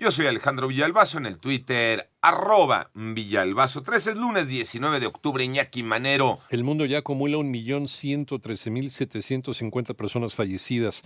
Yo soy Alejandro Villalbazo en el Twitter, arroba Villalbazo. 13 es lunes 19 de octubre, Iñaki Manero. El mundo ya acumula 1.113.750 personas fallecidas.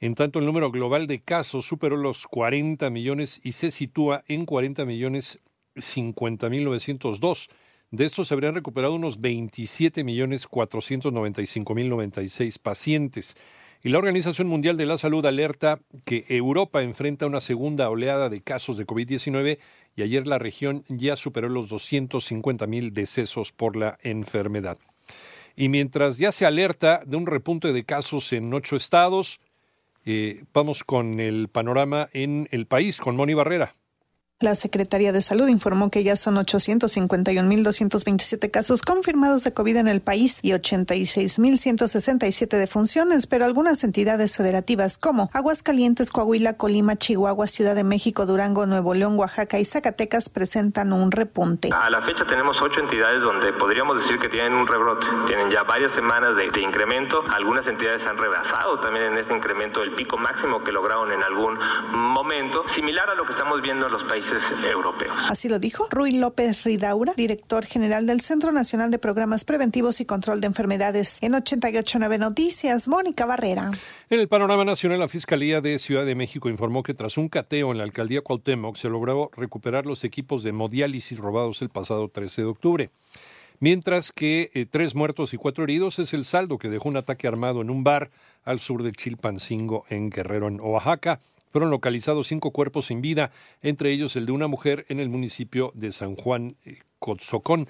En tanto, el número global de casos superó los 40 millones y se sitúa en 40 millones 50.902. De estos se habrían recuperado unos 27 millones 495.096 pacientes. Y la Organización Mundial de la Salud alerta que Europa enfrenta una segunda oleada de casos de COVID-19 y ayer la región ya superó los 250 mil decesos por la enfermedad. Y mientras ya se alerta de un repunte de casos en ocho estados, eh, vamos con el panorama en el país, con Moni Barrera. La Secretaría de Salud informó que ya son 851.227 casos confirmados de COVID en el país y 86.167 defunciones, pero algunas entidades federativas como Aguascalientes, Coahuila, Colima, Chihuahua, Ciudad de México, Durango, Nuevo León, Oaxaca y Zacatecas presentan un repunte. A la fecha tenemos ocho entidades donde podríamos decir que tienen un rebrote, tienen ya varias semanas de, de incremento. Algunas entidades han rebasado también en este incremento el pico máximo que lograron en algún momento, similar a lo que estamos viendo en los países europeos. Así lo dijo Rui López Ridaura, director general del Centro Nacional de Programas Preventivos y Control de Enfermedades. En 889 Noticias, Mónica Barrera. En el panorama nacional, la Fiscalía de Ciudad de México informó que tras un cateo en la alcaldía Cuauhtémoc se logró recuperar los equipos de hemodiálisis robados el pasado 13 de octubre. Mientras que eh, tres muertos y cuatro heridos es el saldo que dejó un ataque armado en un bar al sur de Chilpancingo, en Guerrero, en Oaxaca. Fueron localizados cinco cuerpos sin vida, entre ellos el de una mujer en el municipio de San Juan eh, Cotzocón.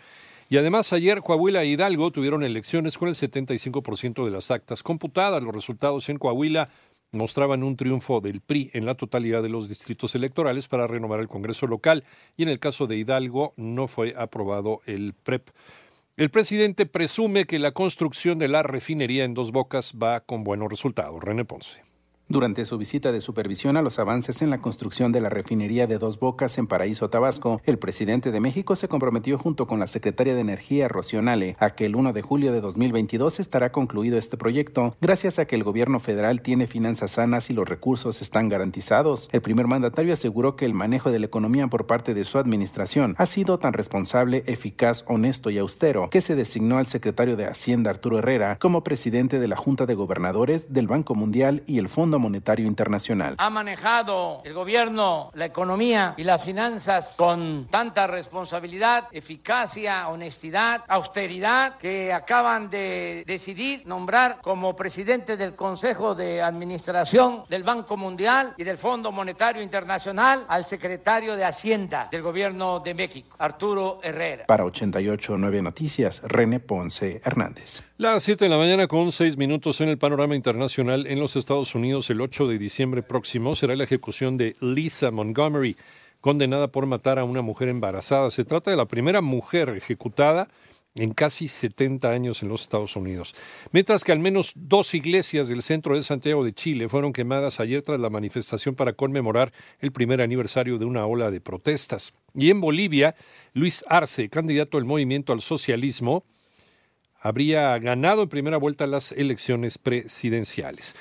Y además ayer Coahuila e Hidalgo tuvieron elecciones con el 75% de las actas computadas. Los resultados en Coahuila mostraban un triunfo del PRI en la totalidad de los distritos electorales para renovar el Congreso local y en el caso de Hidalgo no fue aprobado el PREP. El presidente presume que la construcción de la refinería en Dos Bocas va con buenos resultados. René Ponce. Durante su visita de supervisión a los avances en la construcción de la refinería de Dos Bocas en Paraíso, Tabasco, el presidente de México se comprometió junto con la secretaria de Energía, Rocionale, a que el 1 de julio de 2022 estará concluido este proyecto, gracias a que el gobierno federal tiene finanzas sanas y los recursos están garantizados. El primer mandatario aseguró que el manejo de la economía por parte de su administración ha sido tan responsable, eficaz, honesto y austero que se designó al secretario de Hacienda, Arturo Herrera, como presidente de la Junta de Gobernadores del Banco Mundial y el Fondo Monetario Internacional. Ha manejado el gobierno la economía y las finanzas con tanta responsabilidad, eficacia, honestidad, austeridad, que acaban de decidir nombrar como presidente del Consejo de Administración del Banco Mundial y del Fondo Monetario Internacional al secretario de Hacienda del gobierno de México, Arturo Herrera. Para 889 Noticias, René Ponce Hernández. Las 7 de la mañana con 6 minutos en el panorama internacional en los Estados Unidos el 8 de diciembre próximo será la ejecución de Lisa Montgomery, condenada por matar a una mujer embarazada. Se trata de la primera mujer ejecutada en casi 70 años en los Estados Unidos. Mientras que al menos dos iglesias del centro de Santiago de Chile fueron quemadas ayer tras la manifestación para conmemorar el primer aniversario de una ola de protestas. Y en Bolivia, Luis Arce, candidato del movimiento al socialismo, habría ganado en primera vuelta las elecciones presidenciales.